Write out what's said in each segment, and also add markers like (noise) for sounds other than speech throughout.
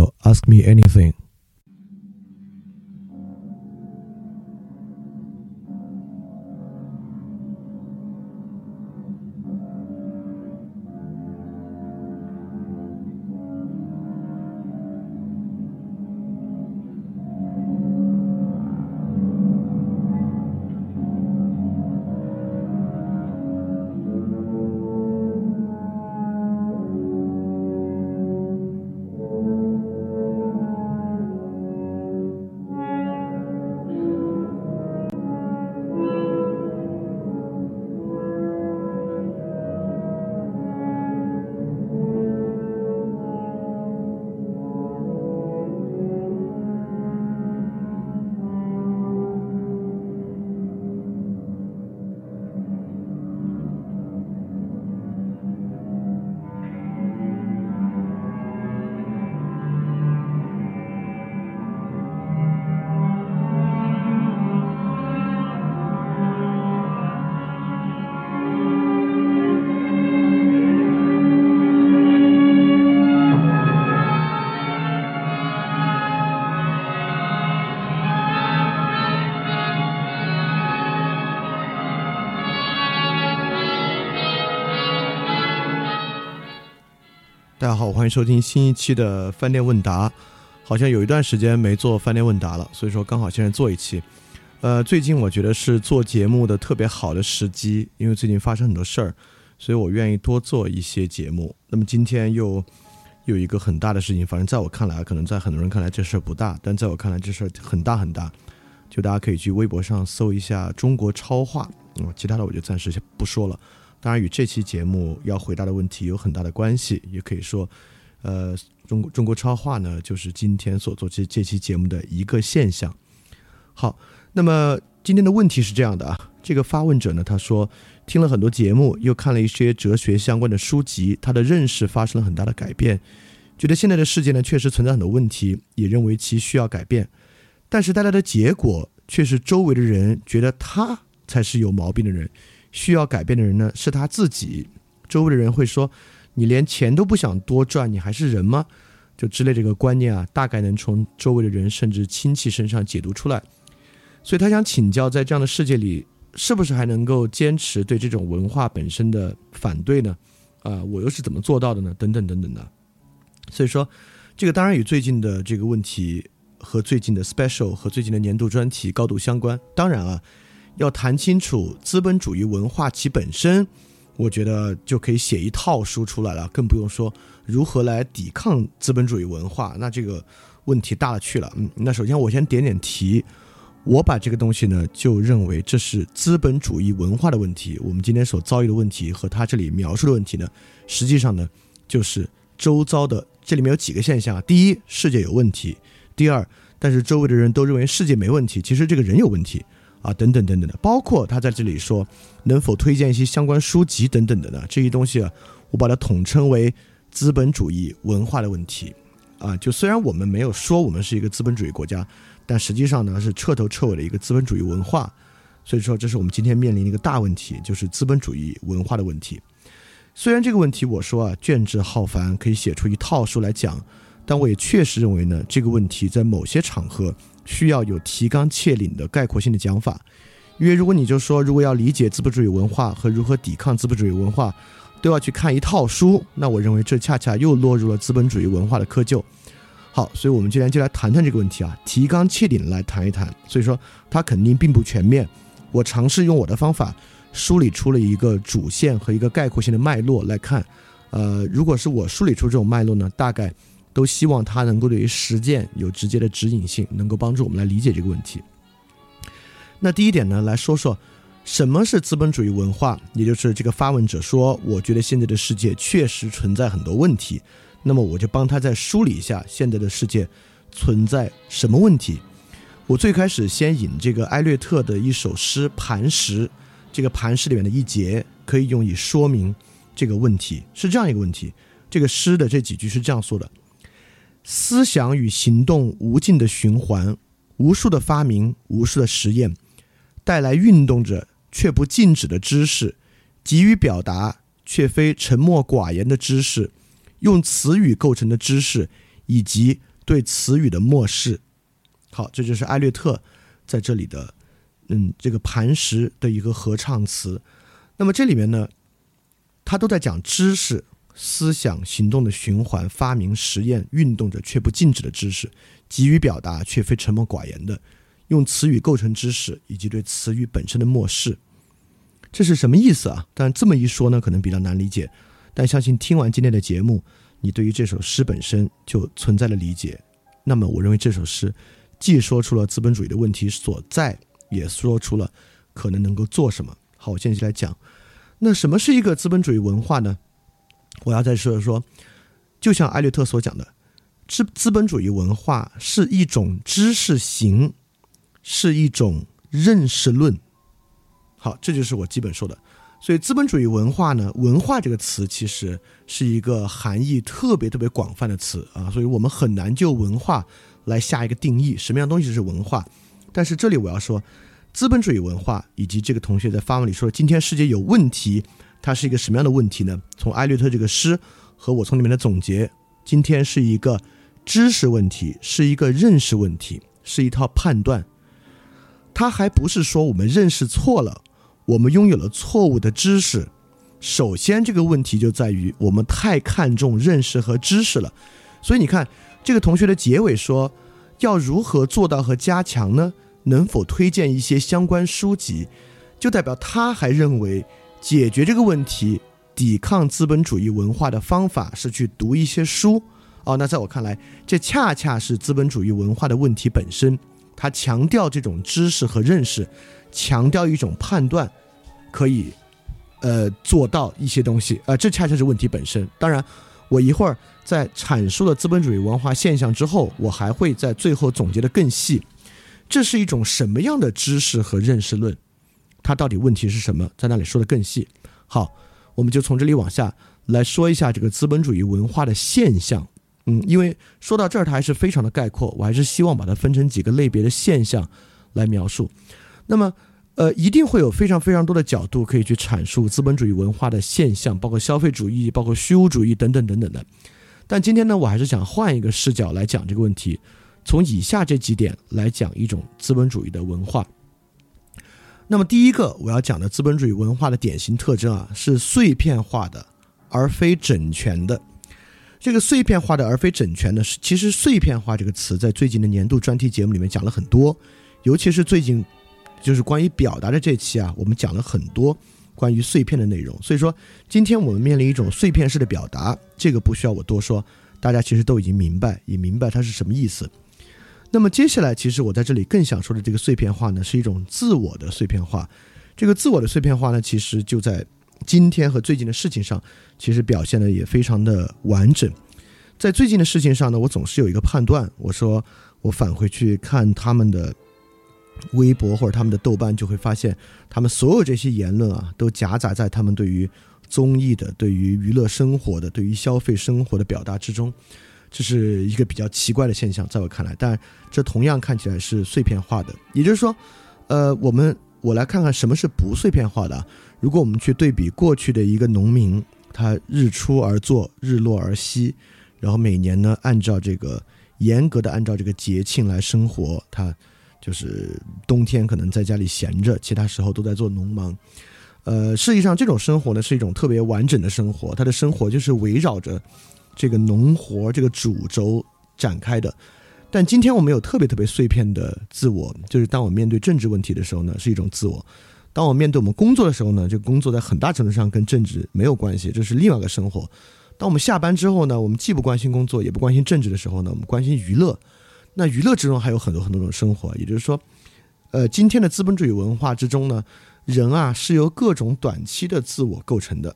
首《Ask Me Anything》。大家好，欢迎收听新一期的饭店问答。好像有一段时间没做饭店问答了，所以说刚好现在做一期。呃，最近我觉得是做节目的特别好的时机，因为最近发生很多事儿，所以我愿意多做一些节目。那么今天又有一个很大的事情，反正在我看来，可能在很多人看来这事儿不大，但在我看来这事儿很大很大。就大家可以去微博上搜一下“中国超话”，嗯，其他的我就暂时先不说了。当然，与这期节目要回答的问题有很大的关系，也可以说，呃，中国中国超话呢，就是今天所做这这期节目的一个现象。好，那么今天的问题是这样的啊，这个发问者呢，他说听了很多节目，又看了一些哲学相关的书籍，他的认识发生了很大的改变，觉得现在的世界呢确实存在很多问题，也认为其需要改变，但是带来的结果却是周围的人觉得他才是有毛病的人。需要改变的人呢，是他自己。周围的人会说：“你连钱都不想多赚，你还是人吗？”就之类这个观念啊，大概能从周围的人甚至亲戚身上解读出来。所以他想请教，在这样的世界里，是不是还能够坚持对这种文化本身的反对呢？啊，我又是怎么做到的呢？等等等等的。所以说，这个当然与最近的这个问题和最近的 special 和最近的年度专题高度相关。当然啊。要谈清楚资本主义文化其本身，我觉得就可以写一套书出来了，更不用说如何来抵抗资本主义文化，那这个问题大了去了。嗯，那首先我先点点题，我把这个东西呢就认为这是资本主义文化的问题。我们今天所遭遇的问题和他这里描述的问题呢，实际上呢就是周遭的这里面有几个现象：第一，世界有问题；第二，但是周围的人都认为世界没问题，其实这个人有问题。啊，等等等等的，包括他在这里说能否推荐一些相关书籍等等的呢？这些东西啊，我把它统称为资本主义文化的问题。啊，就虽然我们没有说我们是一个资本主义国家，但实际上呢是彻头彻尾的一个资本主义文化。所以说，这是我们今天面临的一个大问题，就是资本主义文化的问题。虽然这个问题我说啊卷帙浩繁，可以写出一套书来讲，但我也确实认为呢，这个问题在某些场合。需要有提纲挈领的概括性的讲法，因为如果你就说，如果要理解资本主义文化和如何抵抗资本主义文化，都要去看一套书，那我认为这恰恰又落入了资本主义文化的窠臼。好，所以我们今天就来谈谈这个问题啊，提纲挈领来谈一谈。所以说，它肯定并不全面。我尝试用我的方法梳理出了一个主线和一个概括性的脉络来看。呃，如果是我梳理出这种脉络呢，大概。都希望它能够对于实践有直接的指引性，能够帮助我们来理解这个问题。那第一点呢，来说说什么是资本主义文化，也就是这个发问者说，我觉得现在的世界确实存在很多问题。那么我就帮他再梳理一下现在的世界存在什么问题。我最开始先引这个埃略特的一首诗《磐石》，这个磐石里面的一节可以用以说明这个问题，是这样一个问题。这个诗的这几句是这样说的。思想与行动无尽的循环，无数的发明，无数的实验，带来运动着却不静止的知识，急于表达却非沉默寡言的知识，用词语构成的知识，以及对词语的漠视。好，这就是艾略特在这里的，嗯，这个磐石的一个合唱词。那么这里面呢，他都在讲知识、思想、行动的循环，发明、实验、运动着却不静止的知识，急于表达却非沉默寡言的，用词语构成知识，以及对词语本身的漠视。这是什么意思啊？但这么一说呢，可能比较难理解。但相信听完今天的节目，你对于这首诗本身就存在了理解。那么，我认为这首诗。既说出了资本主义的问题所在，(laughs) 也说出了可能能够做什么。好，我现在就来讲，那什么是一个资本主义文化呢？我要再说说，就像艾略特所讲的，资资本主义文化是一种知识型，是一种认识论。好，这就是我基本说的。所以，资本主义文化呢，文化这个词其实是一个含义特别特别广泛的词啊，所以我们很难就文化。来下一个定义，什么样东西是文化？但是这里我要说，资本主义文化以及这个同学在发文里说今天世界有问题，它是一个什么样的问题呢？从艾略特这个诗和我从里面的总结，今天是一个知识问题，是一个认识问题，是一套判断。它还不是说我们认识错了，我们拥有了错误的知识。首先这个问题就在于我们太看重认识和知识了，所以你看。这个同学的结尾说：“要如何做到和加强呢？能否推荐一些相关书籍？就代表他还认为解决这个问题、抵抗资本主义文化的方法是去读一些书。哦，那在我看来，这恰恰是资本主义文化的问题本身。他强调这种知识和认识，强调一种判断，可以呃做到一些东西。呃，这恰恰是问题本身。当然。”我一会儿在阐述了资本主义文化现象之后，我还会在最后总结的更细。这是一种什么样的知识和认识论？它到底问题是什么？在那里说的更细。好，我们就从这里往下来说一下这个资本主义文化的现象。嗯，因为说到这儿，它还是非常的概括，我还是希望把它分成几个类别的现象来描述。那么。呃，一定会有非常非常多的角度可以去阐述资本主义文化的现象，包括消费主义、包括虚无主义等等等等的。但今天呢，我还是想换一个视角来讲这个问题，从以下这几点来讲一种资本主义的文化。那么，第一个我要讲的资本主义文化的典型特征啊，是碎片化的，而非整全的。这个碎片化的而非整全的，是其实“碎片化”这个词在最近的年度专题节目里面讲了很多，尤其是最近。就是关于表达的这期啊，我们讲了很多关于碎片的内容。所以说，今天我们面临一种碎片式的表达，这个不需要我多说，大家其实都已经明白，也明白它是什么意思。那么接下来，其实我在这里更想说的这个碎片化呢，是一种自我的碎片化。这个自我的碎片化呢，其实就在今天和最近的事情上，其实表现的也非常的完整。在最近的事情上呢，我总是有一个判断，我说我返回去看他们的。微博或者他们的豆瓣就会发现，他们所有这些言论啊，都夹杂在他们对于综艺的、对于娱乐生活的、对于消费生活的表达之中，这是一个比较奇怪的现象，在我看来。但这同样看起来是碎片化的，也就是说，呃，我们我来看看什么是不碎片化的。如果我们去对比过去的一个农民，他日出而作，日落而息，然后每年呢，按照这个严格的按照这个节庆来生活，他。就是冬天可能在家里闲着，其他时候都在做农忙。呃，实际上这种生活呢是一种特别完整的生活，他的生活就是围绕着这个农活这个主轴展开的。但今天我们有特别特别碎片的自我，就是当我面对政治问题的时候呢，是一种自我；当我面对我们工作的时候呢，这个工作在很大程度上跟政治没有关系，这是另外一个生活。当我们下班之后呢，我们既不关心工作，也不关心政治的时候呢，我们关心娱乐。那娱乐之中还有很多很多种生活，也就是说，呃，今天的资本主义文化之中呢，人啊是由各种短期的自我构成的，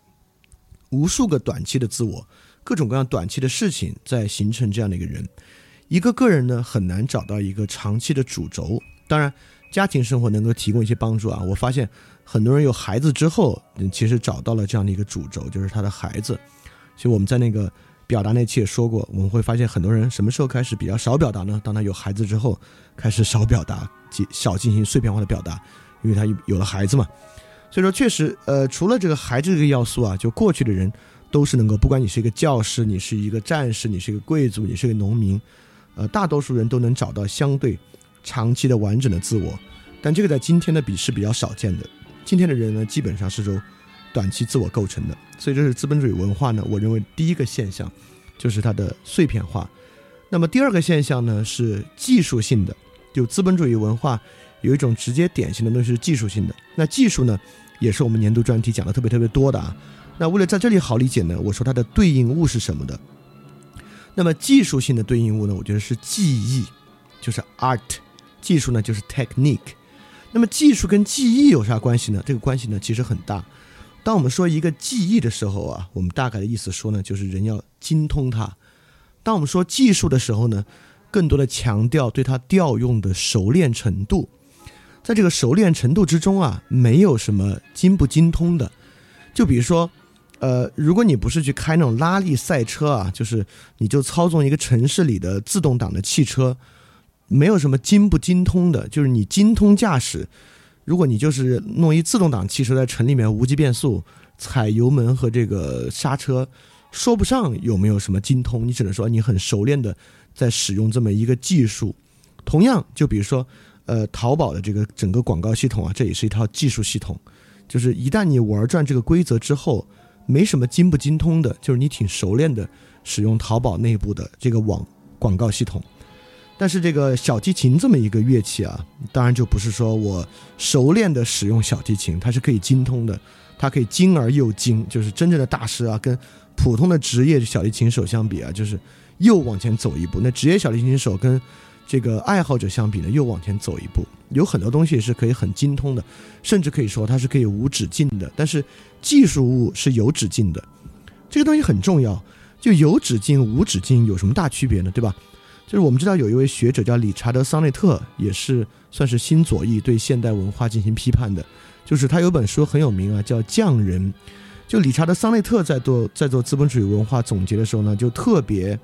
无数个短期的自我，各种各样短期的事情在形成这样的一个人。一个个人呢很难找到一个长期的主轴。当然，家庭生活能够提供一些帮助啊。我发现很多人有孩子之后，其实找到了这样的一个主轴，就是他的孩子。其实我们在那个。表达那期也说过，我们会发现很多人什么时候开始比较少表达呢？当他有孩子之后，开始少表达，进少进行碎片化的表达，因为他有了孩子嘛。所以说，确实，呃，除了这个孩子这个要素啊，就过去的人都是能够，不管你是一个教师，你是一个战士，你是一个贵族，你是一个农民，呃，大多数人都能找到相对长期的完整的自我，但这个在今天的比是比较少见的。今天的人呢，基本上是由短期自我构成的，所以这是资本主义文化呢，我认为第一个现象就是它的碎片化。那么第二个现象呢是技术性的，就资本主义文化有一种直接典型的东西是技术性的。那技术呢，也是我们年度专题讲的特别特别多的啊。那为了在这里好理解呢，我说它的对应物是什么的？那么技术性的对应物呢，我觉得是技艺，就是 art；技术呢就是 technique。那么技术跟技艺有啥关系呢？这个关系呢其实很大。当我们说一个技艺的时候啊，我们大概的意思说呢，就是人要精通它。当我们说技术的时候呢，更多的强调对它调用的熟练程度。在这个熟练程度之中啊，没有什么精不精通的。就比如说。呃，如果你不是去开那种拉力赛车啊，就是你就操纵一个城市里的自动挡的汽车，没有什么精不精通的，就是你精通驾驶。如果你就是弄一自动挡汽车在城里面无级变速，踩油门和这个刹车，说不上有没有什么精通，你只能说你很熟练的在使用这么一个技术。同样，就比如说，呃，淘宝的这个整个广告系统啊，这也是一套技术系统，就是一旦你玩转这个规则之后。没什么精不精通的，就是你挺熟练的使用淘宝内部的这个网广告系统。但是这个小提琴这么一个乐器啊，当然就不是说我熟练的使用小提琴，它是可以精通的，它可以精而又精，就是真正的大师啊，跟普通的职业小提琴手相比啊，就是又往前走一步。那职业小提琴手跟这个爱好者相比呢，又往前走一步。有很多东西是可以很精通的，甚至可以说它是可以无止境的。但是技术物是有止境的，这个东西很重要。就有止境、无止境有什么大区别呢？对吧？就是我们知道有一位学者叫理查德·桑内特，也是算是新左翼，对现代文化进行批判的。就是他有本书很有名啊，叫《匠人》。就理查德·桑内特在做在做资本主义文化总结的时候呢，就特别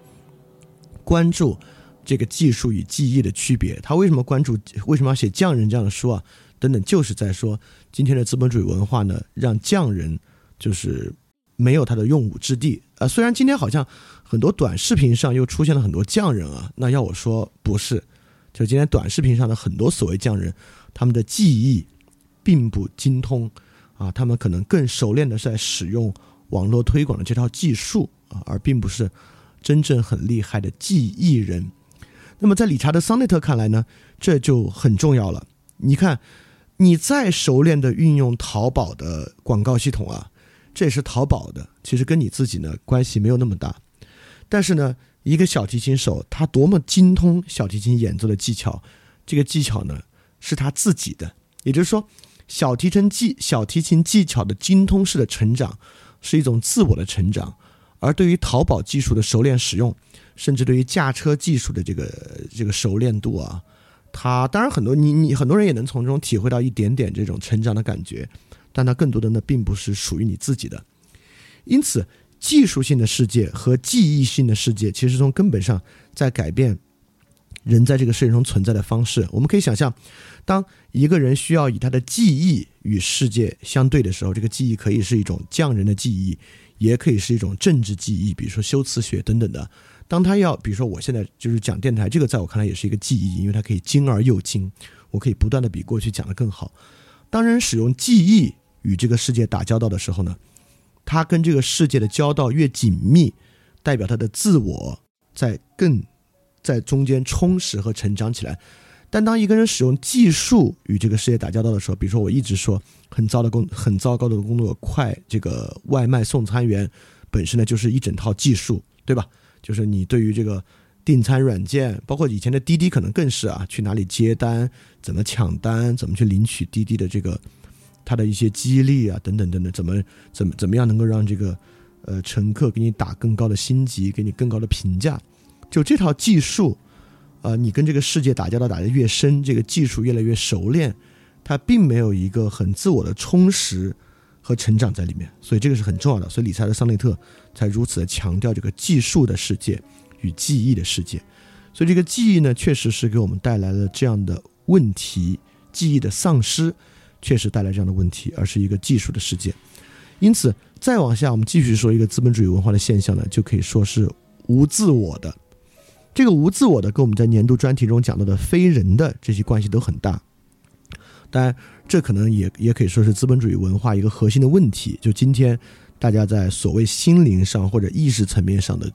关注。这个技术与技艺的区别，他为什么关注？为什么要写匠人这样的书啊？等等，就是在说今天的资本主义文化呢，让匠人就是没有他的用武之地啊。虽然今天好像很多短视频上又出现了很多匠人啊，那要我说不是，就今天短视频上的很多所谓匠人，他们的技艺并不精通啊，他们可能更熟练的是在使用网络推广的这套技术啊，而并不是真正很厉害的技艺人。那么在理查德·桑内特看来呢，这就很重要了。你看，你再熟练的运用淘宝的广告系统啊，这也是淘宝的，其实跟你自己呢关系没有那么大。但是呢，一个小提琴手他多么精通小提琴演奏的技巧，这个技巧呢是他自己的。也就是说，小提琴技小提琴技巧的精通式的成长，是一种自我的成长。而对于淘宝技术的熟练使用，甚至对于驾车技术的这个这个熟练度啊，他当然很多你你很多人也能从中体会到一点点这种成长的感觉，但它更多的呢并不是属于你自己的。因此，技术性的世界和记忆性的世界其实从根本上在改变人在这个世界中存在的方式。我们可以想象，当一个人需要以他的记忆与世界相对的时候，这个记忆可以是一种匠人的记忆，也可以是一种政治记忆，比如说修辞学等等的。当他要，比如说我现在就是讲电台，这个在我看来也是一个记忆，因为它可以精而又精，我可以不断的比过去讲的更好。当人使用记忆与这个世界打交道的时候呢，他跟这个世界的交道越紧密，代表他的自我在更在中间充实和成长起来。但当一个人使用技术与这个世界打交道的时候，比如说我一直说很糟的工很糟糕的工作，快这个外卖送餐员本身呢就是一整套技术，对吧？就是你对于这个订餐软件，包括以前的滴滴，可能更是啊，去哪里接单，怎么抢单，怎么去领取滴滴的这个它的一些激励啊，等等等等，怎么怎么怎么样能够让这个呃乘客给你打更高的星级，给你更高的评价？就这套技术，呃，你跟这个世界打交道打得越深，这个技术越来越熟练，它并没有一个很自我的充实。和成长在里面，所以这个是很重要的。所以理查德·桑内特才如此的强调这个技术的世界与记忆的世界。所以这个记忆呢，确实是给我们带来了这样的问题：记忆的丧失，确实带来这样的问题，而是一个技术的世界。因此，再往下，我们继续说一个资本主义文化的现象呢，就可以说是无自我的。这个无自我的跟我们在年度专题中讲到的非人的这些关系都很大。当然，这可能也也可以说是资本主义文化一个核心的问题。就今天大家在所谓心灵上或者意识层面上的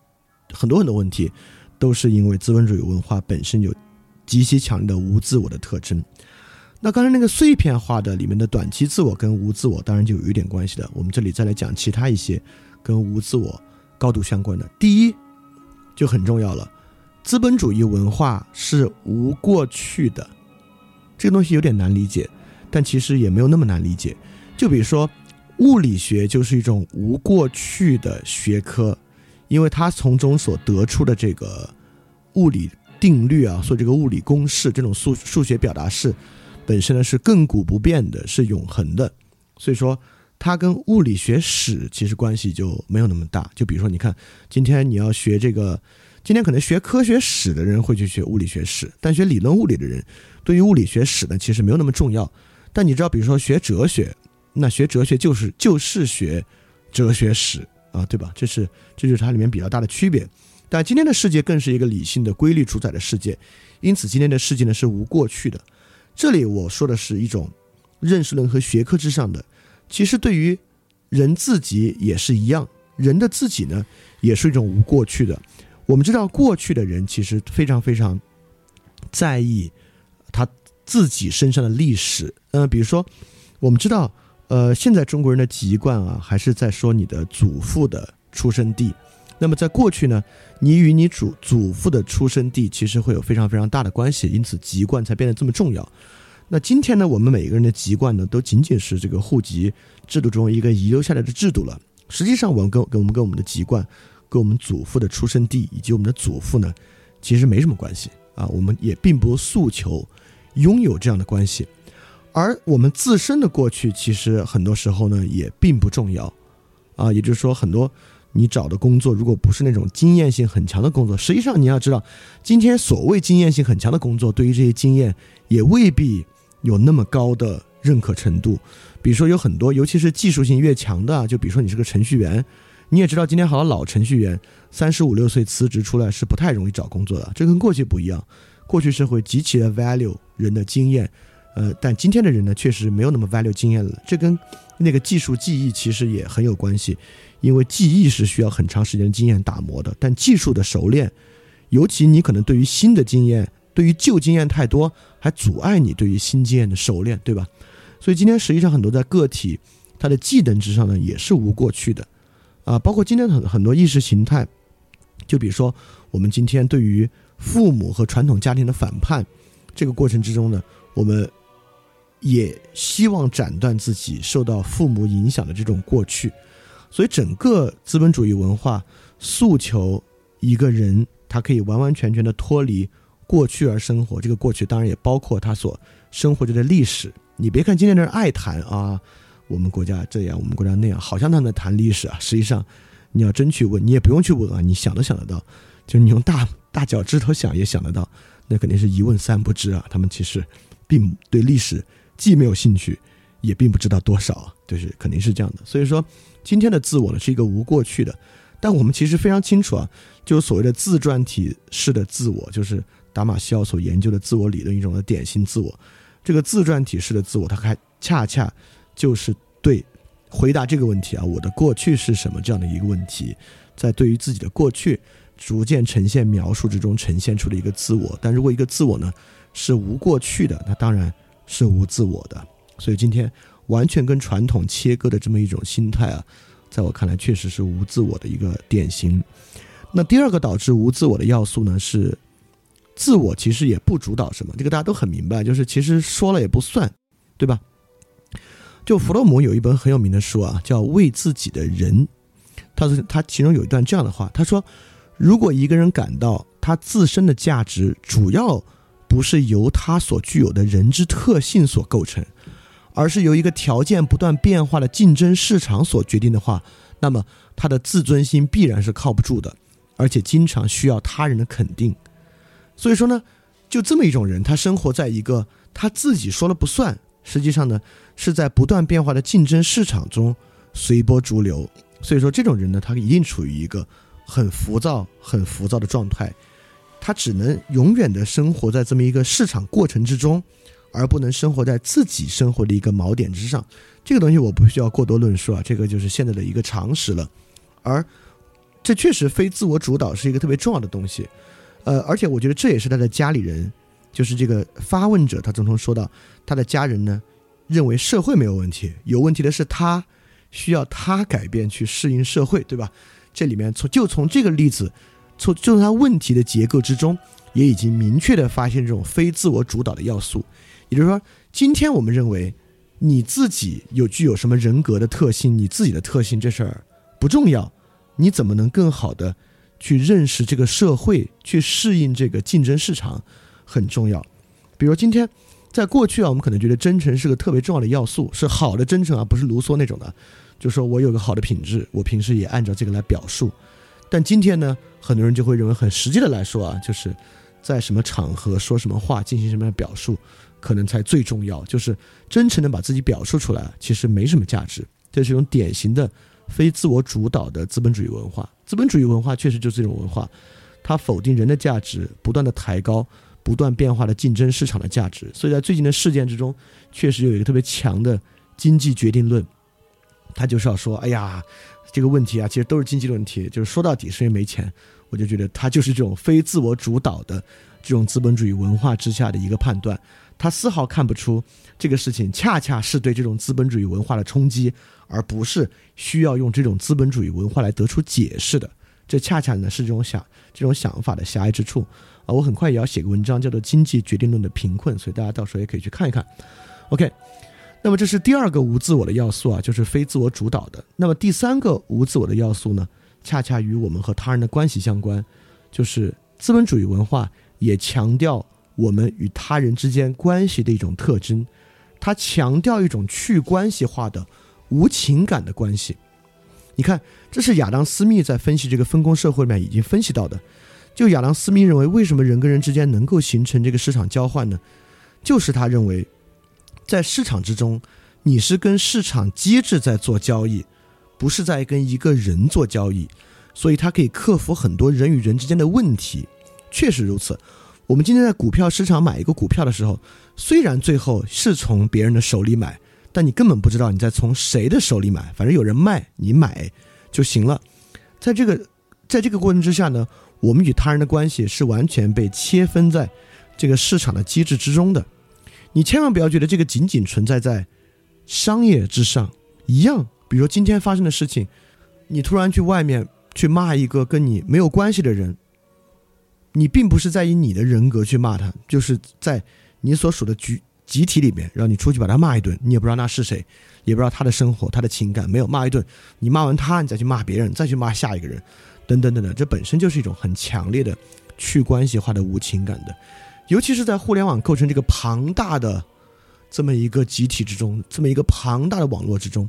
很多很多问题，都是因为资本主义文化本身有极其强烈的无自我的特征。那刚才那个碎片化的里面的短期自我跟无自我，当然就有一点关系的。我们这里再来讲其他一些跟无自我高度相关的。第一，就很重要了，资本主义文化是无过去的。这个东西有点难理解，但其实也没有那么难理解。就比如说，物理学就是一种无过去的学科，因为它从中所得出的这个物理定律啊，说这个物理公式，这种数数学表达式。本身呢是亘古不变的，是永恒的，所以说它跟物理学史其实关系就没有那么大。就比如说，你看今天你要学这个，今天可能学科学史的人会去学物理学史，但学理论物理的人对于物理学史呢其实没有那么重要。但你知道，比如说学哲学，那学哲学就是就是学哲学史啊，对吧？这是这就是它里面比较大的区别。但今天的世界更是一个理性的规律主宰的世界，因此今天的世界呢是无过去的。这里我说的是一种认识论和学科之上的，其实对于人自己也是一样，人的自己呢也是一种无过去的。我们知道过去的人其实非常非常在意他自己身上的历史，嗯，比如说我们知道，呃，现在中国人的籍贯啊，还是在说你的祖父的出生地。那么在过去呢，你与你祖祖父的出生地其实会有非常非常大的关系，因此籍贯才变得这么重要。那今天呢，我们每个人的籍贯呢，都仅仅是这个户籍制度中一个遗留下来的制度了。实际上，我们跟跟我们跟我们的籍贯，跟我们祖父的出生地以及我们的祖父呢，其实没什么关系啊。我们也并不诉求拥有这样的关系，而我们自身的过去，其实很多时候呢，也并不重要啊。也就是说，很多。你找的工作如果不是那种经验性很强的工作，实际上你要知道，今天所谓经验性很强的工作，对于这些经验也未必有那么高的认可程度。比如说有很多，尤其是技术性越强的，就比如说你是个程序员，你也知道，今天好多老程序员三十五六岁辞职出来是不太容易找工作的，这跟过去不一样。过去社会极其的 value 人的经验，呃，但今天的人呢，确实没有那么 value 经验了。这跟那个技术记忆其实也很有关系。因为记忆是需要很长时间的经验打磨的，但技术的熟练，尤其你可能对于新的经验，对于旧经验太多，还阻碍你对于新经验的熟练，对吧？所以今天实际上很多在个体他的技能之上呢，也是无过去的，啊，包括今天很很多意识形态，就比如说我们今天对于父母和传统家庭的反叛，这个过程之中呢，我们也希望斩断自己受到父母影响的这种过去。所以，整个资本主义文化诉求一个人，他可以完完全全的脱离过去而生活。这个过去当然也包括他所生活着的历史。你别看今天的人爱谈啊，我们国家这样，我们国家那样，好像他们在谈历史啊。实际上，你要真去问，你也不用去问啊，你想都想得到，就是你用大大脚趾头想也想得到，那肯定是一问三不知啊。他们其实并对历史既没有兴趣，也并不知道多少，就是肯定是这样的。所以说。今天的自我呢是一个无过去的，但我们其实非常清楚啊，就是所谓的自传体式的自我，就是达马西奥所研究的自我理论一种的典型自我。这个自传体式的自我，它还恰恰就是对回答这个问题啊，我的过去是什么这样的一个问题，在对于自己的过去逐渐呈现描述之中呈现出了一个自我。但如果一个自我呢是无过去的，那当然是无自我的。所以今天。完全跟传统切割的这么一种心态啊，在我看来确实是无自我的一个典型。那第二个导致无自我的要素呢，是自我其实也不主导什么，这个大家都很明白，就是其实说了也不算，对吧？就弗洛姆有一本很有名的书啊，叫《为自己的人》，他是他其中有一段这样的话，他说：如果一个人感到他自身的价值主要不是由他所具有的人之特性所构成。而是由一个条件不断变化的竞争市场所决定的话，那么他的自尊心必然是靠不住的，而且经常需要他人的肯定。所以说呢，就这么一种人，他生活在一个他自己说了不算，实际上呢是在不断变化的竞争市场中随波逐流。所以说这种人呢，他一定处于一个很浮躁、很浮躁的状态。他只能永远的生活在这么一个市场过程之中，而不能生活在自己生活的一个锚点之上。这个东西我不需要过多论述啊，这个就是现在的一个常识了。而这确实非自我主导是一个特别重要的东西，呃，而且我觉得这也是他的家里人，就是这个发问者，他总统说到他的家人呢，认为社会没有问题，有问题的是他需要他改变去适应社会，对吧？这里面从就从这个例子，从就从他问题的结构之中，也已经明确的发现这种非自我主导的要素，也就是说，今天我们认为你自己有具有什么人格的特性，你自己的特性这事儿不重要。你怎么能更好的去认识这个社会，去适应这个竞争市场，很重要。比如今天，在过去啊，我们可能觉得真诚是个特别重要的要素，是好的真诚啊，不是卢梭那种的，就说我有个好的品质，我平时也按照这个来表述。但今天呢，很多人就会认为很实际的来说啊，就是在什么场合说什么话，进行什么样的表述，可能才最重要。就是真诚的把自己表述出来，其实没什么价值。这是一种典型的。非自我主导的资本主义文化，资本主义文化确实就是这种文化，它否定人的价值，不断的抬高不断变化的竞争市场的价值。所以在最近的事件之中，确实有一个特别强的经济决定论，他就是要说，哎呀，这个问题啊，其实都是经济问题，就是说到底是因为没钱。我就觉得他就是这种非自我主导的这种资本主义文化之下的一个判断，他丝毫看不出这个事情恰恰是对这种资本主义文化的冲击。而不是需要用这种资本主义文化来得出解释的，这恰恰呢是这种想这种想法的狭隘之处啊！我很快也要写个文章，叫做《经济决定论的贫困》，所以大家到时候也可以去看一看。OK，那么这是第二个无自我的要素啊，就是非自我主导的。那么第三个无自我的要素呢，恰恰与我们和他人的关系相关，就是资本主义文化也强调我们与他人之间关系的一种特征，它强调一种去关系化的。无情感的关系，你看，这是亚当·斯密在分析这个分工社会里面已经分析到的。就亚当·斯密认为，为什么人跟人之间能够形成这个市场交换呢？就是他认为，在市场之中，你是跟市场机制在做交易，不是在跟一个人做交易，所以他可以克服很多人与人之间的问题。确实如此。我们今天在股票市场买一个股票的时候，虽然最后是从别人的手里买。但你根本不知道你在从谁的手里买，反正有人卖，你买就行了。在这个在这个过程之下呢，我们与他人的关系是完全被切分在这个市场的机制之中的。你千万不要觉得这个仅仅存在在商业之上。一样，比如说今天发生的事情，你突然去外面去骂一个跟你没有关系的人，你并不是在以你的人格去骂他，就是在你所属的局。集体里面让你出去把他骂一顿，你也不知道那是谁，也不知道他的生活、他的情感，没有骂一顿，你骂完他，你再去骂别人，再去骂下一个人，等等等等，这本身就是一种很强烈的去关系化的无情感的，尤其是在互联网构成这个庞大的这么一个集体之中，这么一个庞大的网络之中，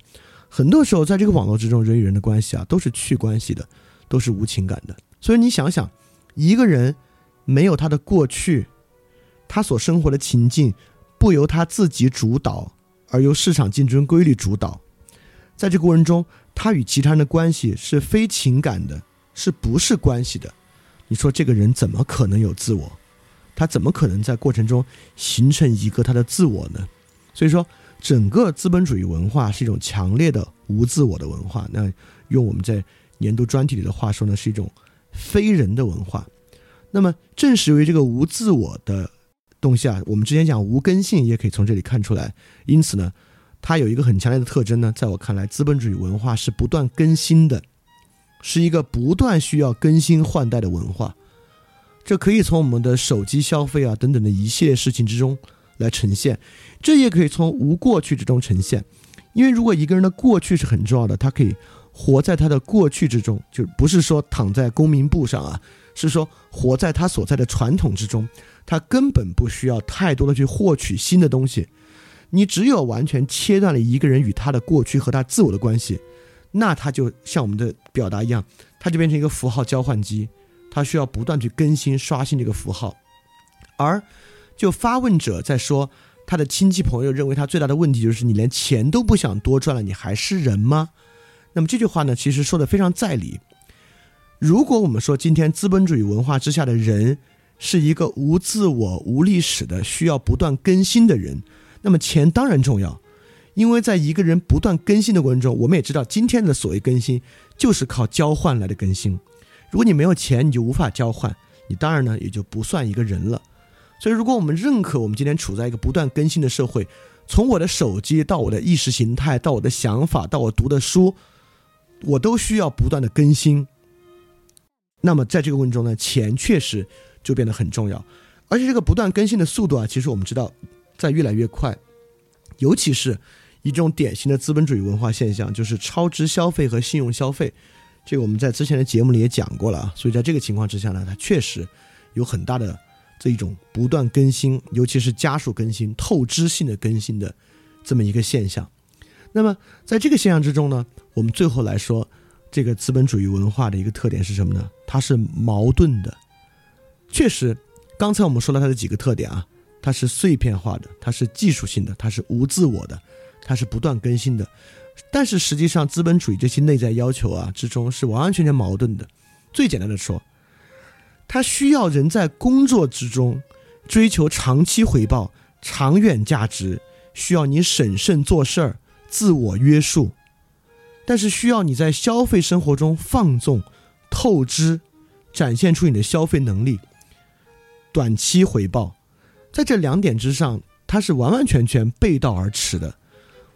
很多时候在这个网络之中，人与人的关系啊都是去关系的，都是无情感的。所以你想想，一个人没有他的过去，他所生活的情境。不由他自己主导，而由市场竞争规律主导，在这个过程中，他与其他人的关系是非情感的，是不是关系的？你说这个人怎么可能有自我？他怎么可能在过程中形成一个他的自我呢？所以说，整个资本主义文化是一种强烈的无自我的文化。那用我们在年度专题里的话说呢，是一种非人的文化。那么，正是由于这个无自我的。东西啊，我们之前讲无根性也可以从这里看出来。因此呢，它有一个很强烈的特征呢，在我看来，资本主义文化是不断更新的，是一个不断需要更新换代的文化。这可以从我们的手机消费啊等等的一系列事情之中来呈现，这也可以从无过去之中呈现。因为如果一个人的过去是很重要的，他可以活在他的过去之中，就不是说躺在公民簿上啊，是说活在他所在的传统之中。他根本不需要太多的去获取新的东西，你只有完全切断了一个人与他的过去和他自我的关系，那他就像我们的表达一样，他就变成一个符号交换机，他需要不断去更新刷新这个符号。而就发问者在说他的亲戚朋友认为他最大的问题就是你连钱都不想多赚了，你还是人吗？那么这句话呢，其实说的非常在理。如果我们说今天资本主义文化之下的人，是一个无自我、无历史的、需要不断更新的人，那么钱当然重要，因为在一个人不断更新的过程中，我们也知道今天的所谓更新就是靠交换来的更新。如果你没有钱，你就无法交换，你当然呢也就不算一个人了。所以，如果我们认可我们今天处在一个不断更新的社会，从我的手机到我的意识形态，到我的想法，到我读的书，我都需要不断的更新。那么，在这个过程中呢，钱确实就变得很重要，而且这个不断更新的速度啊，其实我们知道在越来越快，尤其是一种典型的资本主义文化现象，就是超支消费和信用消费。这个我们在之前的节目里也讲过了啊。所以在这个情况之下呢，它确实有很大的。这一种不断更新，尤其是加速更新、透支性的更新的这么一个现象。那么，在这个现象之中呢，我们最后来说，这个资本主义文化的一个特点是什么呢？它是矛盾的。确实，刚才我们说了它的几个特点啊，它是碎片化的，它是技术性的，它是无自我的，它是不断更新的。但是实际上，资本主义这些内在要求啊之中是完完全全矛盾的。最简单的说。它需要人在工作之中追求长期回报、长远价值，需要你审慎做事儿、自我约束，但是需要你在消费生活中放纵、透支，展现出你的消费能力。短期回报，在这两点之上，它是完完全全背道而驰的。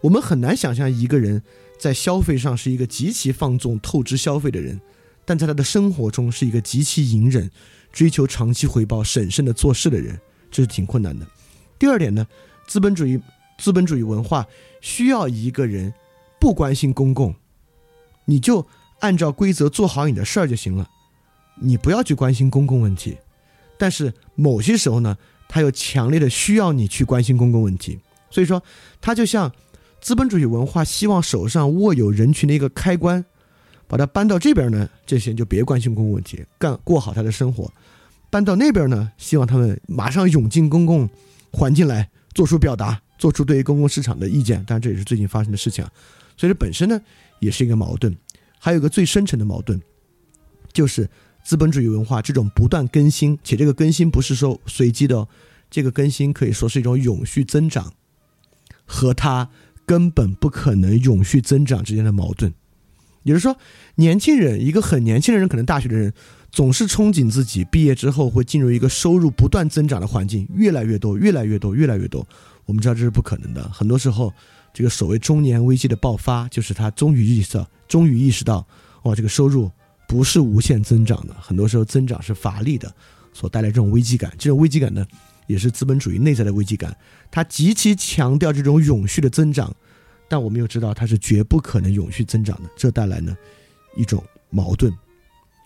我们很难想象一个人在消费上是一个极其放纵、透支消费的人。但在他的生活中是一个极其隐忍、追求长期回报、审慎的做事的人，这是挺困难的。第二点呢，资本主义资本主义文化需要一个人不关心公共，你就按照规则做好你的事儿就行了，你不要去关心公共问题。但是某些时候呢，他又强烈的需要你去关心公共问题，所以说他就像资本主义文化希望手上握有人群的一个开关。把它搬到这边呢，这些人就别关心公共问题，干过好他的生活；搬到那边呢，希望他们马上涌进公共环境来，做出表达，做出对于公共市场的意见。当然，这也是最近发生的事情啊。所以这本身呢，也是一个矛盾。还有一个最深层的矛盾，就是资本主义文化这种不断更新，且这个更新不是说随机的，这个更新可以说是一种永续增长，和它根本不可能永续增长之间的矛盾。也就是说，年轻人一个很年轻的人，可能大学的人总是憧憬自己毕业之后会进入一个收入不断增长的环境，越来越多，越来越多，越来越多。我们知道这是不可能的。很多时候，这个所谓中年危机的爆发，就是他终于意识到，终于意识到，哦，这个收入不是无限增长的，很多时候增长是乏力的，所带来这种危机感。这种危机感呢，也是资本主义内在的危机感，它极其强调这种永续的增长。但我们又知道它是绝不可能永续增长的，这带来呢一种矛盾。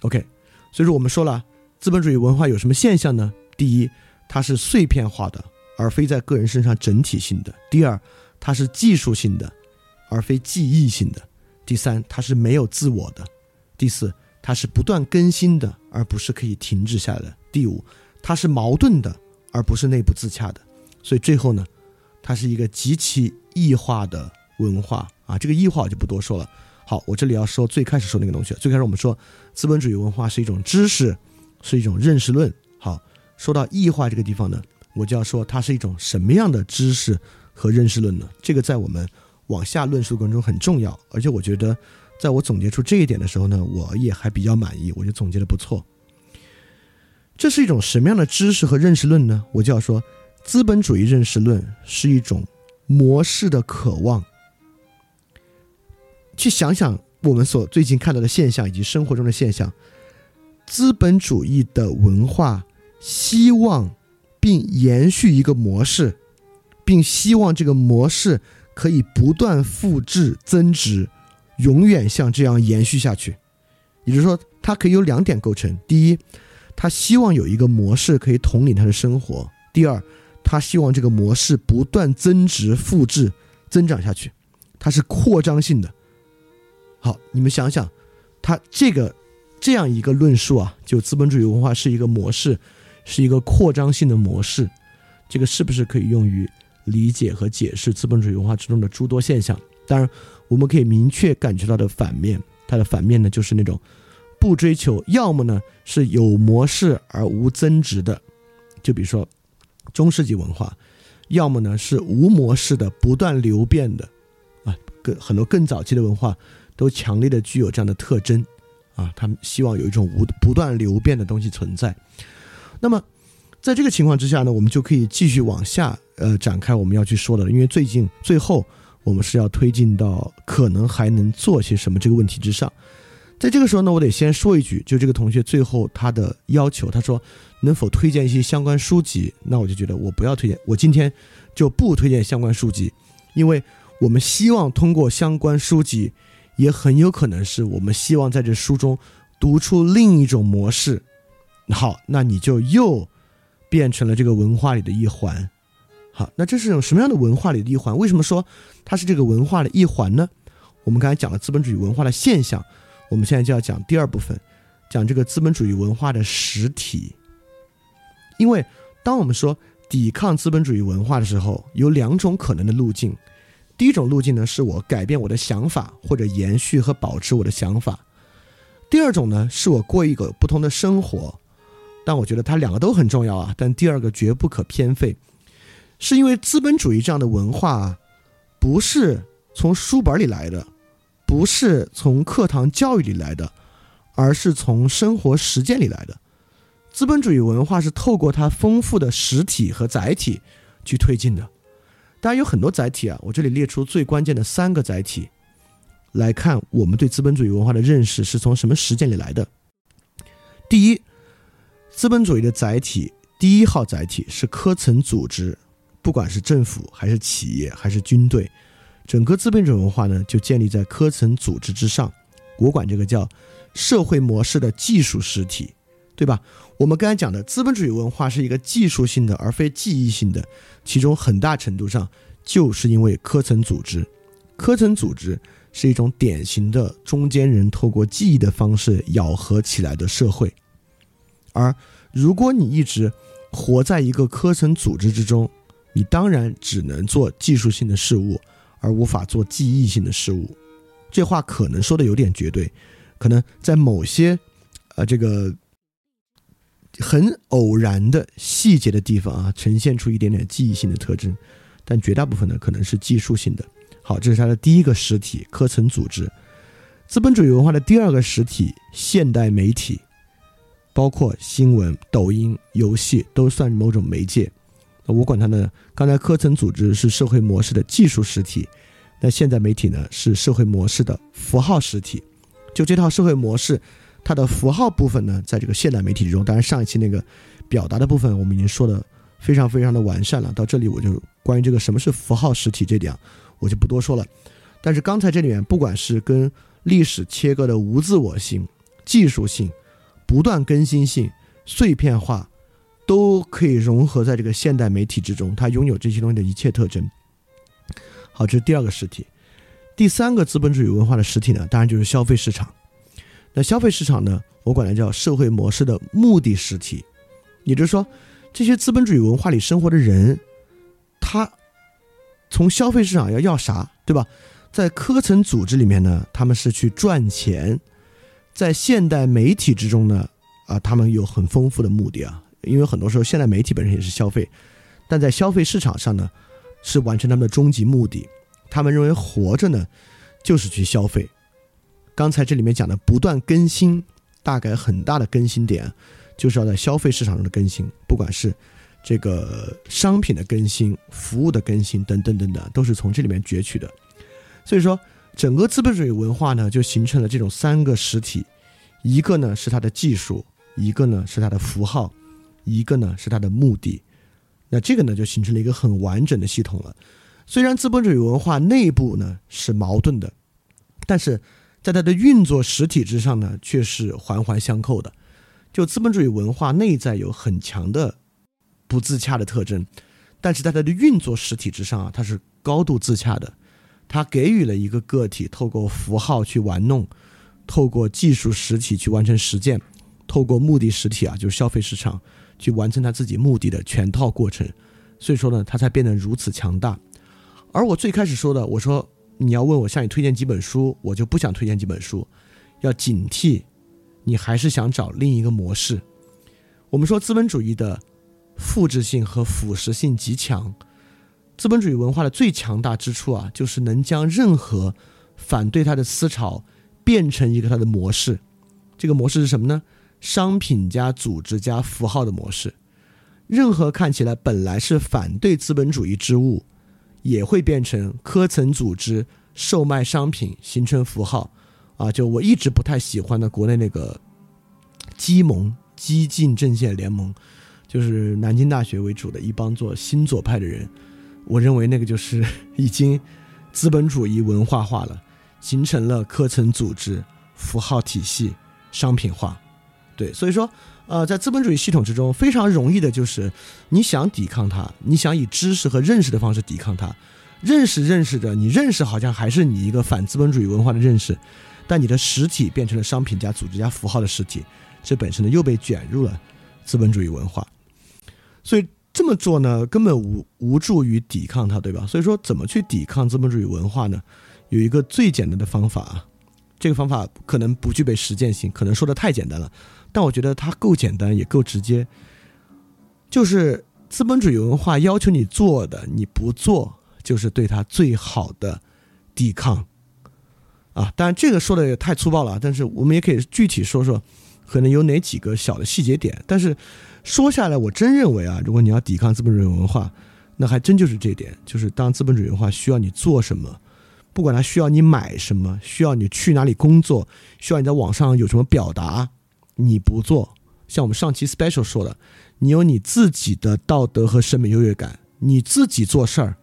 OK，所以说我们说了，资本主义文化有什么现象呢？第一，它是碎片化的，而非在个人身上整体性的；第二，它是技术性的，而非记忆性的；第三，它是没有自我的；第四，它是不断更新的，而不是可以停止下来的；第五，它是矛盾的，而不是内部自洽的。所以最后呢，它是一个极其异化的。文化啊，这个异化我就不多说了。好，我这里要说最开始说那个东西。最开始我们说资本主义文化是一种知识，是一种认识论。好，说到异化这个地方呢，我就要说它是一种什么样的知识和认识论呢？这个在我们往下论述过程中很重要。而且我觉得，在我总结出这一点的时候呢，我也还比较满意，我觉得总结的不错。这是一种什么样的知识和认识论呢？我就要说，资本主义认识论是一种模式的渴望。去想想我们所最近看到的现象以及生活中的现象，资本主义的文化希望并延续一个模式，并希望这个模式可以不断复制增值，永远像这样延续下去。也就是说，它可以有两点构成：第一，他希望有一个模式可以统领他的生活；第二，他希望这个模式不断增值、复制、增长下去，它是扩张性的。好，你们想想，他这个这样一个论述啊，就资本主义文化是一个模式，是一个扩张性的模式，这个是不是可以用于理解和解释资本主义文化之中的诸多现象？当然，我们可以明确感觉到的反面，它的反面呢，就是那种不追求，要么呢是有模式而无增值的，就比如说中世纪文化，要么呢是无模式的、不断流变的，啊，更很多更早期的文化都强烈的具有这样的特征，啊，他们希望有一种无不断流变的东西存在。那么在这个情况之下呢，我们就可以继续往下呃展开我们要去说的，因为最近最后我们是要推进到可能还能做些什么这个问题之上。在这个时候呢，我得先说一句，就这个同学最后他的要求，他说能否推荐一些相关书籍？那我就觉得我不要推荐，我今天就不推荐相关书籍，因为我们希望通过相关书籍，也很有可能是我们希望在这书中读出另一种模式。好，那你就又变成了这个文化里的一环。好，那这是种什么样的文化里的一环？为什么说它是这个文化的一环呢？我们刚才讲了资本主义文化的现象。我们现在就要讲第二部分，讲这个资本主义文化的实体。因为当我们说抵抗资本主义文化的时候，有两种可能的路径。第一种路径呢，是我改变我的想法，或者延续和保持我的想法；第二种呢，是我过一个不同的生活。但我觉得它两个都很重要啊，但第二个绝不可偏废，是因为资本主义这样的文化不是从书本里来的。不是从课堂教育里来的，而是从生活实践里来的。资本主义文化是透过它丰富的实体和载体去推进的。当然有很多载体啊，我这里列出最关键的三个载体来看，我们对资本主义文化的认识是从什么实践里来的。第一，资本主义的载体第一号载体是科层组织，不管是政府还是企业还是军队。整个资本主义文化呢，就建立在科层组织之上，我管这个叫社会模式的技术实体，对吧？我们刚才讲的资本主义文化是一个技术性的，而非记忆性的，其中很大程度上就是因为科层组织。科层组织是一种典型的中间人透过记忆的方式咬合起来的社会，而如果你一直活在一个科层组织之中，你当然只能做技术性的事物。而无法做记忆性的事物，这话可能说的有点绝对，可能在某些，呃，这个很偶然的细节的地方啊，呈现出一点点记忆性的特征，但绝大部分呢，可能是技术性的。好，这是它的第一个实体——科层组织。资本主义文化的第二个实体——现代媒体，包括新闻、抖音、游戏，都算某种媒介。那我管它呢？刚才科层组织是社会模式的技术实体，那现在媒体呢是社会模式的符号实体。就这套社会模式，它的符号部分呢，在这个现代媒体之中，当然上一期那个表达的部分我们已经说的非常非常的完善了。到这里我就关于这个什么是符号实体这点，我就不多说了。但是刚才这里面，不管是跟历史切割的无自我性、技术性、不断更新性、碎片化。都可以融合在这个现代媒体之中，它拥有这些东西的一切特征。好，这是第二个实体。第三个资本主义文化的实体呢，当然就是消费市场。那消费市场呢，我管它叫社会模式的目的实体。也就是说，这些资本主义文化里生活的人，他从消费市场要要啥，对吧？在科层组织里面呢，他们是去赚钱；在现代媒体之中呢，啊，他们有很丰富的目的啊。因为很多时候，现代媒体本身也是消费，但在消费市场上呢，是完成他们的终极目的。他们认为活着呢，就是去消费。刚才这里面讲的不断更新，大概很大的更新点，就是要在消费市场上的更新，不管是这个商品的更新、服务的更新等等等等，都是从这里面攫取的。所以说，整个资本主义文化呢，就形成了这种三个实体：一个呢是它的技术，一个呢是它的符号。一个呢是它的目的，那这个呢就形成了一个很完整的系统了。虽然资本主义文化内部呢是矛盾的，但是在它的运作实体之上呢却是环环相扣的。就资本主义文化内在有很强的不自洽的特征，但是在它的运作实体之上啊，它是高度自洽的。它给予了一个个体透过符号去玩弄，透过技术实体去完成实践，透过目的实体啊，就是消费市场。去完成他自己目的的全套过程，所以说呢，他才变得如此强大。而我最开始说的，我说你要问我向你推荐几本书，我就不想推荐几本书，要警惕你还是想找另一个模式。我们说资本主义的复制性和腐蚀性极强，资本主义文化的最强大之处啊，就是能将任何反对它的思潮变成一个它的模式。这个模式是什么呢？商品加组织加符号的模式。任何看起来本来是反对资本主义之物，也会变成科层组织售卖商品，形成符号。啊，就我一直不太喜欢的国内那个激盟激进阵线联盟，就是南京大学为主的一帮做新左派的人，我认为那个就是 (laughs) 已经资本主义文化化了，形成了科层组织、符号体系、商品化。对，所以说，呃，在资本主义系统之中，非常容易的就是你想抵抗它，你想以知识和认识的方式抵抗它，认识认识着，你认识好像还是你一个反资本主义文化的认识。但你的实体变成了商品加组织加符号的实体，这本身呢又被卷入了资本主义文化，所以这么做呢根本无无助于抵抗它，对吧？所以说怎么去抵抗资本主义文化呢？有一个最简单的方法啊，这个方法可能不具备实践性，可能说的太简单了，但我觉得它够简单也够直接，就是资本主义文化要求你做的，你不做就是对它最好的抵抗。啊，当然这个说的也太粗暴了，但是我们也可以具体说说，可能有哪几个小的细节点。但是说下来，我真认为啊，如果你要抵抗资本主义文化，那还真就是这点，就是当资本主义文化需要你做什么，不管它需要你买什么，需要你去哪里工作，需要你在网上有什么表达，你不做，像我们上期 special 说的，你有你自己的道德和审美优越感，你自己做事儿，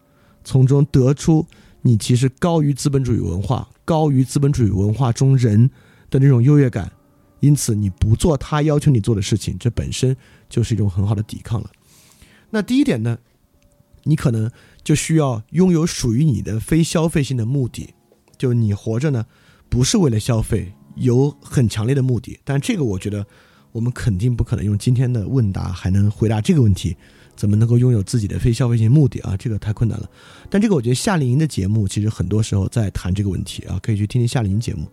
从中得出你其实高于资本主义文化。高于资本主义文化中人的那种优越感，因此你不做他要求你做的事情，这本身就是一种很好的抵抗了。那第一点呢，你可能就需要拥有属于你的非消费性的目的，就你活着呢不是为了消费，有很强烈的目的。但这个我觉得我们肯定不可能用今天的问答还能回答这个问题。怎么能够拥有自己的非消费性目的啊？这个太困难了。但这个我觉得夏令营的节目其实很多时候在谈这个问题啊，可以去听听夏令营节目。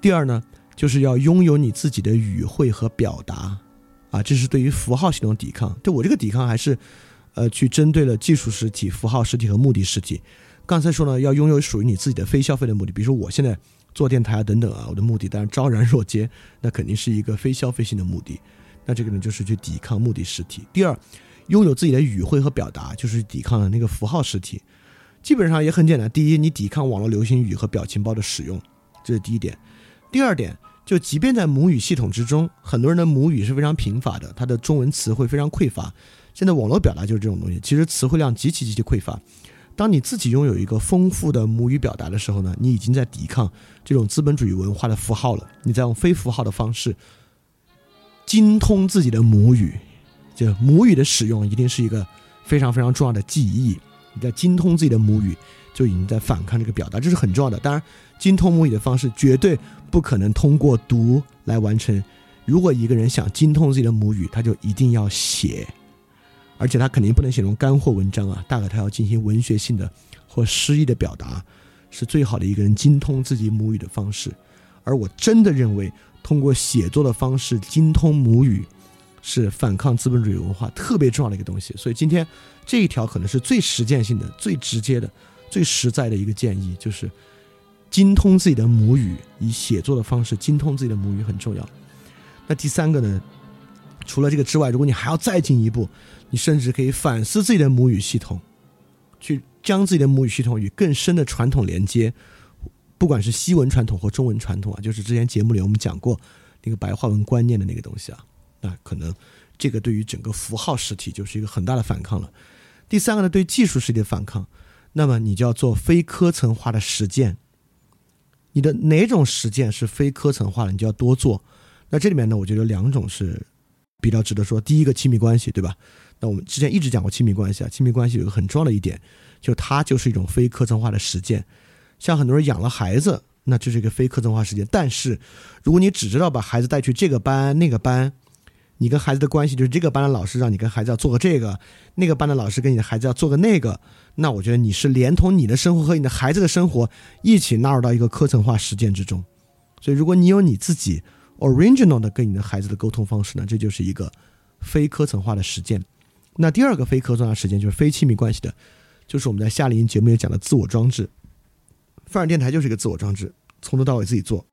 第二呢，就是要拥有你自己的语汇和表达啊，这是对于符号系统抵抗。对我这个抵抗还是呃去针对了技术实体、符号实体和目的实体。刚才说呢，要拥有属于你自己的非消费的目的，比如说我现在做电台啊等等啊，我的目的当然昭然若揭，那肯定是一个非消费性的目的。那这个呢，就是去抵抗目的实体。第二。拥有自己的语汇和表达，就是抵抗了那个符号实体。基本上也很简单。第一，你抵抗网络流行语和表情包的使用，这是第一点。第二点，就即便在母语系统之中，很多人的母语是非常贫乏的，他的中文词汇非常匮乏。现在网络表达就是这种东西，其实词汇量极其极其匮乏。当你自己拥有一个丰富的母语表达的时候呢，你已经在抵抗这种资本主义文化的符号了。你在用非符号的方式精通自己的母语。就母语的使用一定是一个非常非常重要的记忆。你在精通自己的母语，就已经在反抗这个表达，这是很重要的。当然，精通母语的方式绝对不可能通过读来完成。如果一个人想精通自己的母语，他就一定要写，而且他肯定不能写成干货文章啊。大概他要进行文学性的或诗意的表达，是最好的一个人精通自己母语的方式。而我真的认为，通过写作的方式精通母语。是反抗资本主义文化特别重要的一个东西，所以今天这一条可能是最实践性的、最直接的、最实在的一个建议，就是精通自己的母语，以写作的方式精通自己的母语很重要。那第三个呢？除了这个之外，如果你还要再进一步，你甚至可以反思自己的母语系统，去将自己的母语系统与更深的传统连接，不管是西文传统或中文传统啊，就是之前节目里我们讲过那个白话文观念的那个东西啊。那可能，这个对于整个符号实体就是一个很大的反抗了。第三个呢，对技术实体的反抗，那么你就要做非科层化的实践。你的哪种实践是非科层化的，你就要多做。那这里面呢，我觉得两种是比较值得说。第一个亲密关系，对吧？那我们之前一直讲过亲密关系啊，亲密关系有一个很重要的一点，就它就是一种非科层化的实践。像很多人养了孩子，那就是一个非科层化实践。但是，如果你只知道把孩子带去这个班那个班，你跟孩子的关系就是这个班的老师让你跟孩子要做个这个，那个班的老师跟你的孩子要做个那个，那我觉得你是连同你的生活和你的孩子的生活一起纳入到一个课程化实践之中。所以，如果你有你自己 original 的跟你的孩子的沟通方式呢？这就是一个非科层化的实践。那第二个非科层化实践就是非亲密关系的，就是我们在夏令营节目里讲的自我装置。范儿电台就是一个自我装置，从头到尾自己做。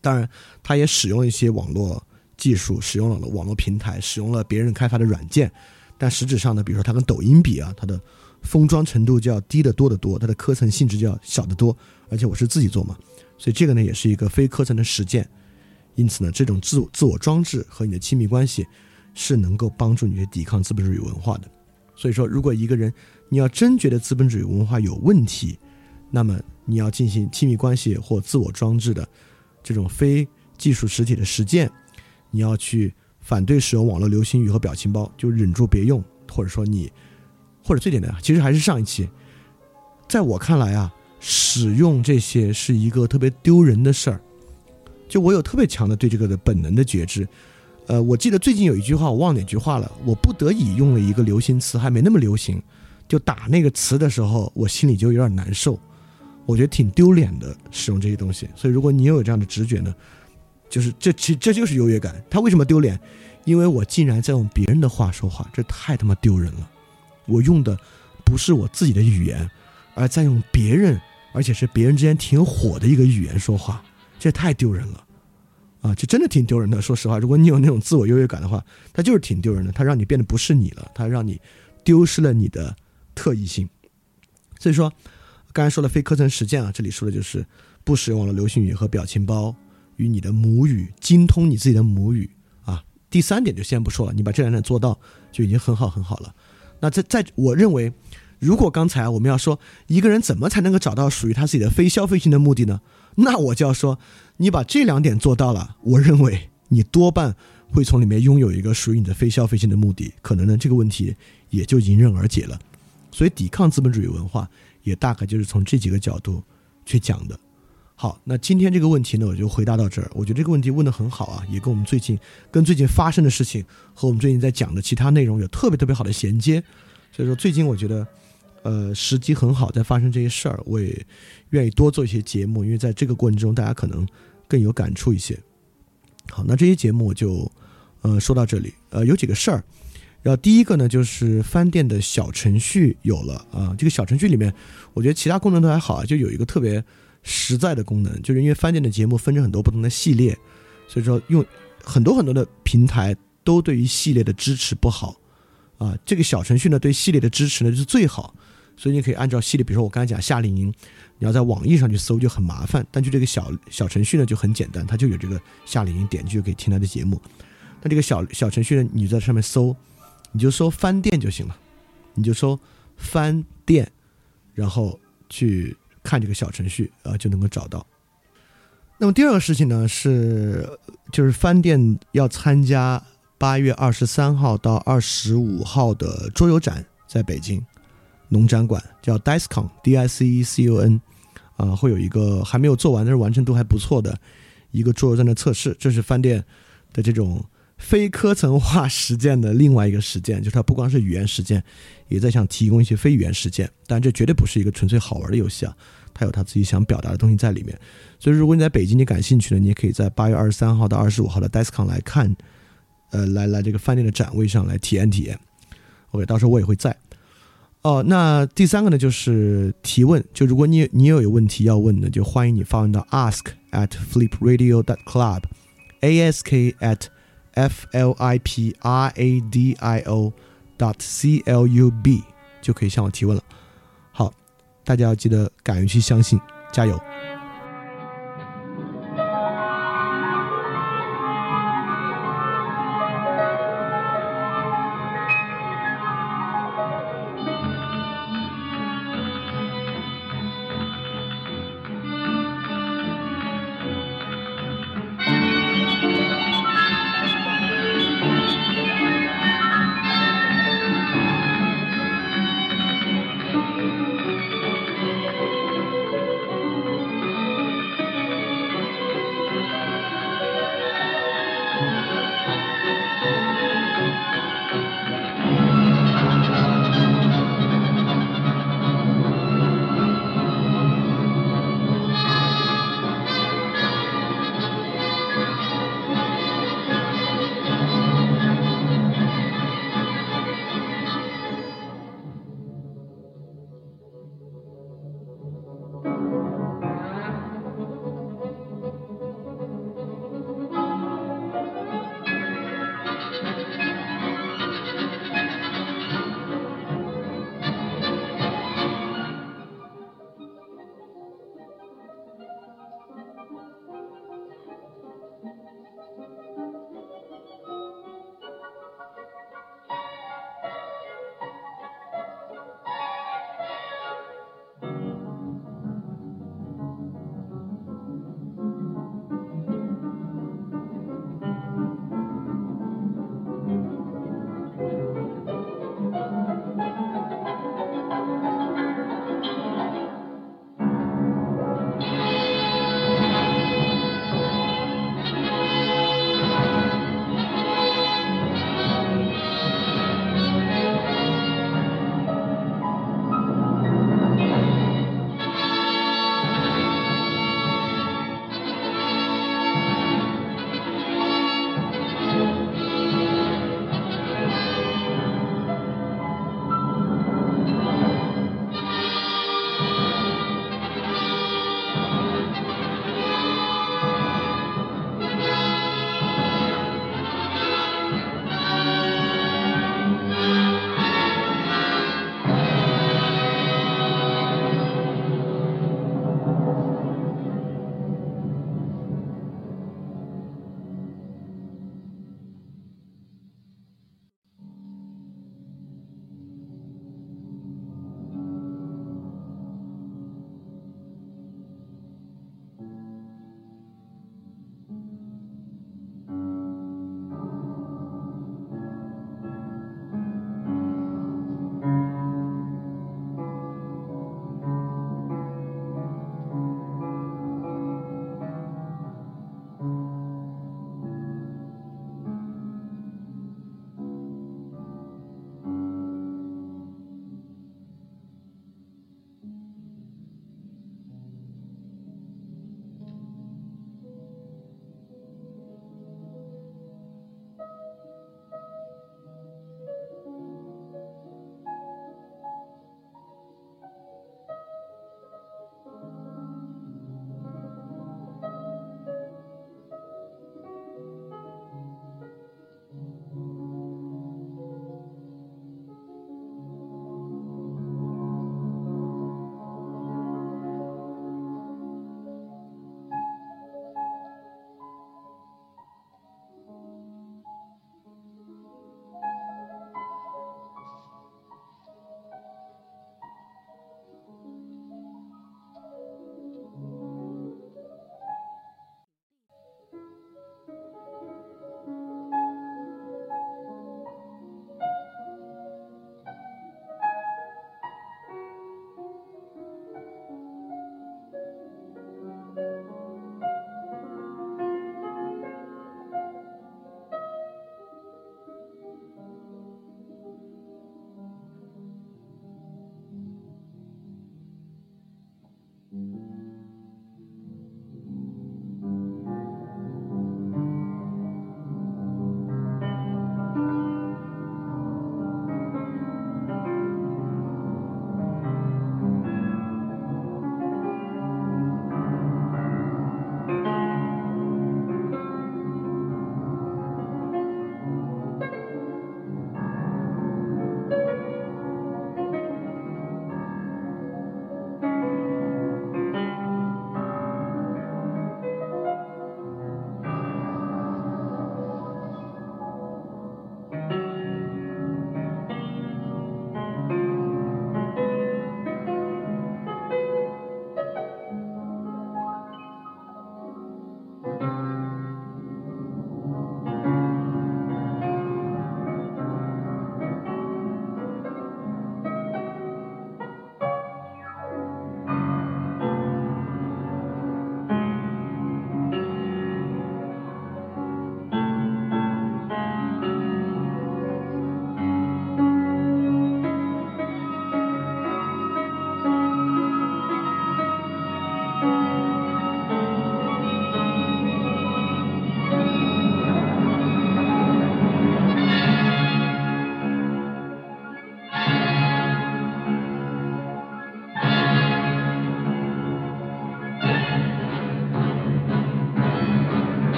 当然，他也使用一些网络技术，使用了网络平台，使用了别人开发的软件。但实质上呢，比如说它跟抖音比啊，它的封装程度就要低得多得多，它的科层性质就要小得多。而且我是自己做嘛，所以这个呢也是一个非科层的实践。因此呢，这种自自我装置和你的亲密关系。是能够帮助你去抵抗资本主义文化的，所以说，如果一个人你要真觉得资本主义文化有问题，那么你要进行亲密关系或自我装置的这种非技术实体的实践，你要去反对使用网络流行语和表情包，就忍住别用，或者说你，或者最简单，其实还是上一期，在我看来啊，使用这些是一个特别丢人的事儿，就我有特别强的对这个的本能的觉知。呃，我记得最近有一句话，我忘哪句话了。我不得已用了一个流行词，还没那么流行，就打那个词的时候，我心里就有点难受。我觉得挺丢脸的，使用这些东西。所以，如果你有这样的直觉呢，就是这其这就是优越感。他为什么丢脸？因为我竟然在用别人的话说话，这太他妈丢人了。我用的不是我自己的语言，而在用别人，而且是别人之间挺火的一个语言说话，这也太丢人了。啊，这真的挺丢人的。说实话，如果你有那种自我优越感的话，它就是挺丢人的。它让你变得不是你了，它让你丢失了你的特异性。所以说，刚才说了非课程实践啊，这里说的就是不使用网络流行语和表情包，与你的母语精通你自己的母语啊。第三点就先不说了，你把这两点做到就已经很好很好了。那在在我认为，如果刚才我们要说一个人怎么才能够找到属于他自己的非消费性的目的呢？那我就要说。你把这两点做到了，我认为你多半会从里面拥有一个属于你的非消费性的目的，可能呢这个问题也就迎刃而解了。所以抵抗资本主义文化也大概就是从这几个角度去讲的。好，那今天这个问题呢，我就回答到这儿。我觉得这个问题问得很好啊，也跟我们最近跟最近发生的事情和我们最近在讲的其他内容有特别特别好的衔接。所以说最近我觉得。呃，时机很好，在发生这些事儿，我也愿意多做一些节目，因为在这个过程中，大家可能更有感触一些。好，那这些节目我就呃说到这里。呃，有几个事儿，然后第一个呢，就是翻店的小程序有了啊。这个小程序里面，我觉得其他功能都还好啊，就有一个特别实在的功能，就是因为翻店的节目分成很多不同的系列，所以说用很多很多的平台都对于系列的支持不好啊。这个小程序呢，对系列的支持呢就是最好。所以你可以按照系列，比如说我刚才讲夏令营，你要在网易上去搜就很麻烦，但就这个小小程序呢就很简单，它就有这个夏令营，点击就可以听它的节目。那这个小小程序呢，你在上面搜，你就搜翻店就行了，你就搜翻店，然后去看这个小程序啊就能够找到。那么第二个事情呢是，就是翻店要参加八月二十三号到二十五号的桌游展，在北京。农展馆叫 DICECON，啊，会有一个还没有做完，但是完成度还不错的一个桌游站的测试。这是饭店的这种非科层化实践的另外一个实践，就是它不光是语言实践，也在想提供一些非语言实践。但这绝对不是一个纯粹好玩的游戏啊，它有它自己想表达的东西在里面。所以如果你在北京你感兴趣呢，你也可以在八月二十三号到二十五号的 DICECON 来看，呃，来来这个饭店的展位上来体验体验。OK，到时候我也会在。哦，那第三个呢，就是提问。就如果你你有有问题要问的，就欢迎你发问到 ask at flipradio dot club，ask at f l i p r a d i o dot c l u b，就可以向我提问了。好，大家要记得敢于去相信，加油。